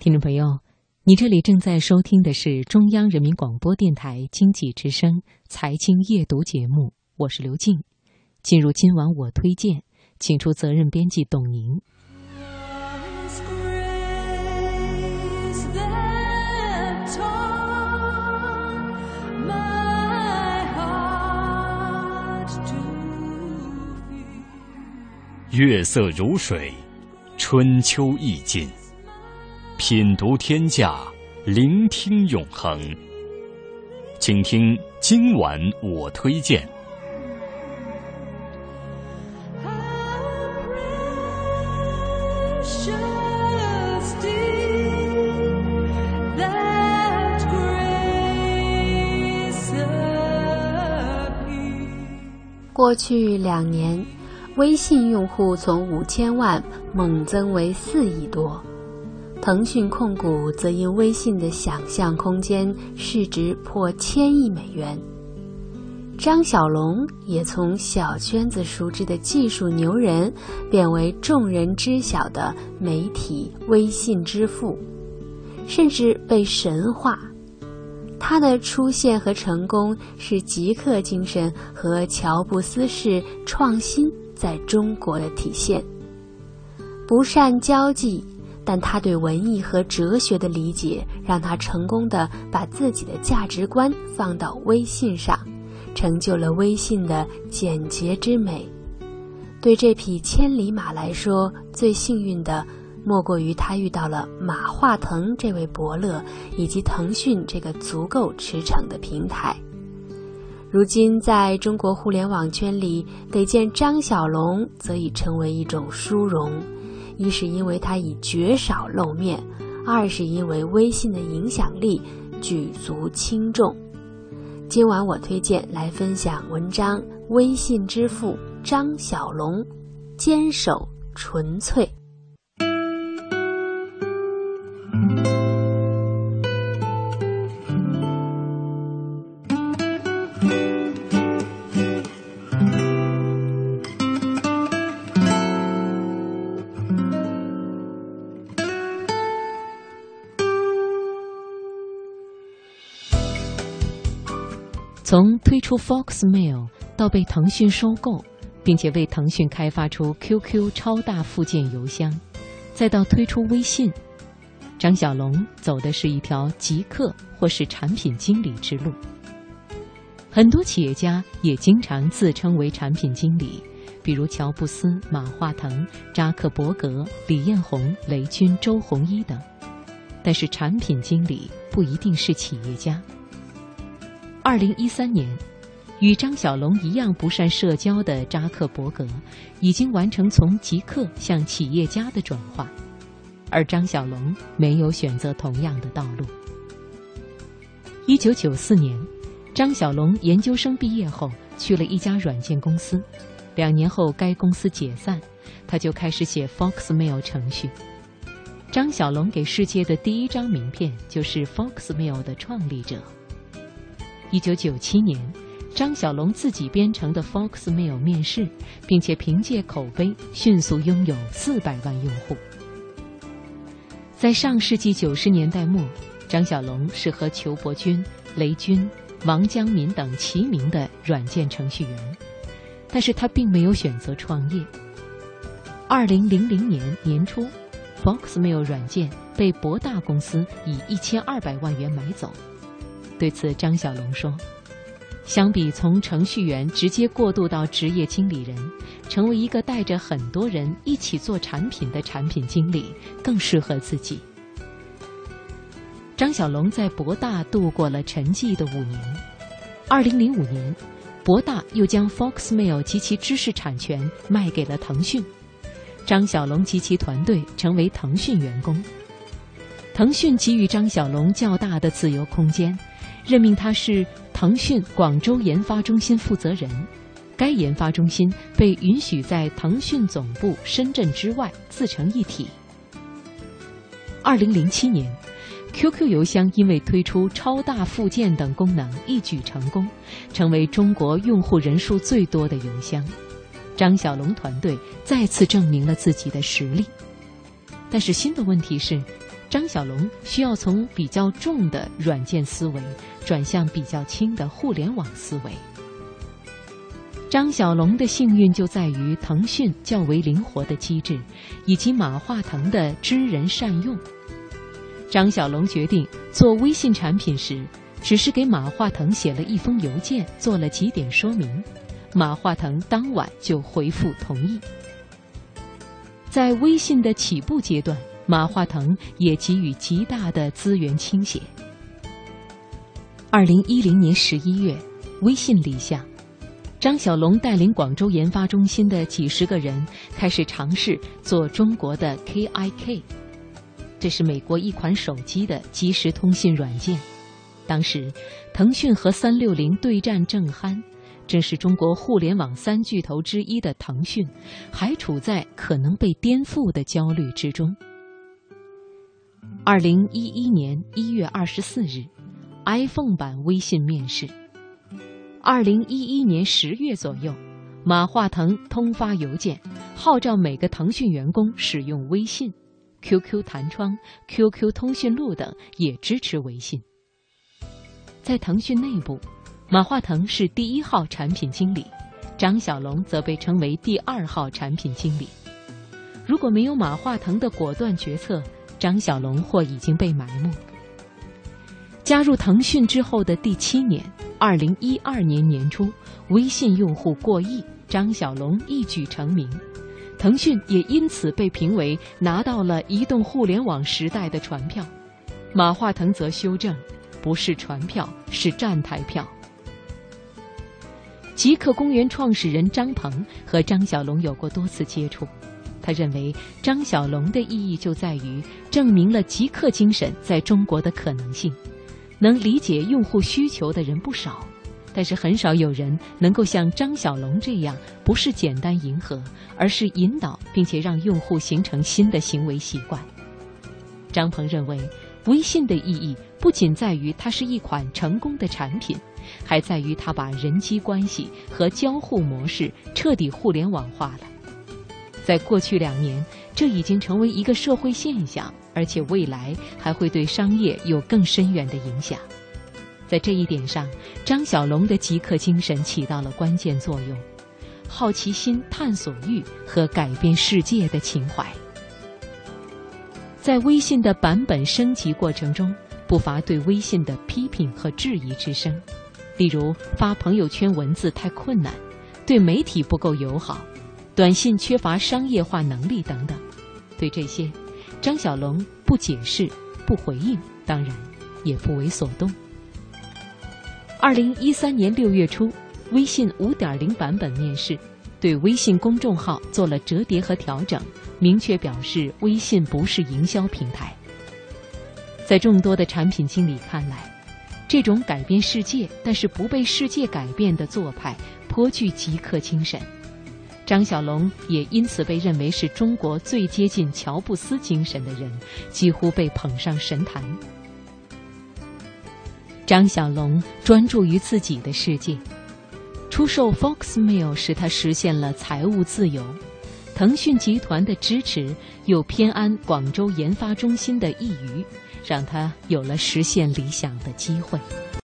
听众朋友，你这里正在收听的是中央人民广播电台经济之声财经夜读节目，我是刘静。进入今晚我推荐，请出责任编辑董宁。月色如水，春秋意境。品读天下，聆听永恒。请听今晚我推荐。过去两年。微信用户从五千万猛增为四亿多，腾讯控股则因微信的想象空间，市值破千亿美元。张小龙也从小圈子熟知的技术牛人，变为众人知晓的媒体微信之父，甚至被神化。他的出现和成功是极客精神和乔布斯式创新。在中国的体现，不善交际，但他对文艺和哲学的理解，让他成功的把自己的价值观放到微信上，成就了微信的简洁之美。对这匹千里马来说，最幸运的莫过于他遇到了马化腾这位伯乐，以及腾讯这个足够驰骋的平台。如今，在中国互联网圈里，得见张小龙，则已成为一种殊荣。一是因为他已绝少露面，二是因为微信的影响力举足轻重。今晚我推荐来分享文章：微信之父张小龙，坚守纯粹。从推出 Foxmail 到被腾讯收购，并且为腾讯开发出 QQ 超大附件邮箱，再到推出微信，张小龙走的是一条极客或是产品经理之路。很多企业家也经常自称为产品经理，比如乔布斯、马化腾、扎克伯格、李彦宏、雷军、周鸿祎等。但是，产品经理不一定是企业家。二零一三年，与张小龙一样不善社交的扎克伯格，已经完成从极客向企业家的转化，而张小龙没有选择同样的道路。一九九四年，张小龙研究生毕业后去了一家软件公司，两年后该公司解散，他就开始写 Foxmail 程序。张小龙给世界的第一张名片就是 Foxmail 的创立者。一九九七年，张小龙自己编程的 Foxmail 面世，并且凭借口碑迅速拥有四百万用户。在上世纪九十年代末，张小龙是和裘伯君、雷军、王江民等齐名的软件程序员，但是他并没有选择创业。二零零零年年初，Foxmail 软件被博大公司以一千二百万元买走。对此，张小龙说：“相比从程序员直接过渡到职业经理人，成为一个带着很多人一起做产品的产品经理，更适合自己。”张小龙在博大度过了沉寂的五年。二零零五年，博大又将 Foxmail 及其知识产权卖给了腾讯，张小龙及其团队成为腾讯员工。腾讯给予张小龙较大的自由空间。任命他是腾讯广州研发中心负责人，该研发中心被允许在腾讯总部深圳之外自成一体。二零零七年，QQ 邮箱因为推出超大附件等功能一举成功，成为中国用户人数最多的邮箱。张小龙团队再次证明了自己的实力。但是新的问题是。张小龙需要从比较重的软件思维转向比较轻的互联网思维。张小龙的幸运就在于腾讯较为灵活的机制，以及马化腾的知人善用。张小龙决定做微信产品时，只是给马化腾写了一封邮件，做了几点说明，马化腾当晚就回复同意。在微信的起步阶段，马化腾也给予极大的资源倾斜。二零一零年十一月，微信立项。张小龙带领广州研发中心的几十个人开始尝试做中国的 KIK，这是美国一款手机的即时通信软件。当时，腾讯和三六零对战正酣，正是中国互联网三巨头之一的腾讯，还处在可能被颠覆的焦虑之中。二零一一年一月二十四日，iPhone 版微信面世。二零一一年十月左右，马化腾通发邮件，号召每个腾讯员工使用微信、QQ 弹窗、QQ 通讯录等也支持微信。在腾讯内部，马化腾是第一号产品经理，张小龙则被称为第二号产品经理。如果没有马化腾的果断决策，张小龙或已经被埋没。加入腾讯之后的第七年。二零一二年年初，微信用户过亿，张小龙一举成名，腾讯也因此被评为拿到了移动互联网时代的船票。马化腾则修正，不是船票，是站台票。极客公园创始人张鹏和张小龙有过多次接触，他认为张小龙的意义就在于证明了极客精神在中国的可能性。能理解用户需求的人不少，但是很少有人能够像张小龙这样，不是简单迎合，而是引导，并且让用户形成新的行为习惯。张鹏认为，微信的意义不仅在于它是一款成功的产品，还在于它把人机关系和交互模式彻底互联网化了。在过去两年，这已经成为一个社会现象。而且未来还会对商业有更深远的影响，在这一点上，张小龙的极客精神起到了关键作用，好奇心、探索欲和改变世界的情怀。在微信的版本升级过程中，不乏对微信的批评和质疑之声，例如发朋友圈文字太困难，对媒体不够友好，短信缺乏商业化能力等等。对这些。张小龙不解释、不回应，当然也不为所动。二零一三年六月初，微信五点零版本面世，对微信公众号做了折叠和调整，明确表示微信不是营销平台。在众多的产品经理看来，这种改变世界但是不被世界改变的做派，颇具极客精神。张小龙也因此被认为是中国最接近乔布斯精神的人，几乎被捧上神坛。张小龙专注于自己的世界，出售 Foxmail 使他实现了财务自由。腾讯集团的支持又偏安广州研发中心的一隅，让他有了实现理想的机会。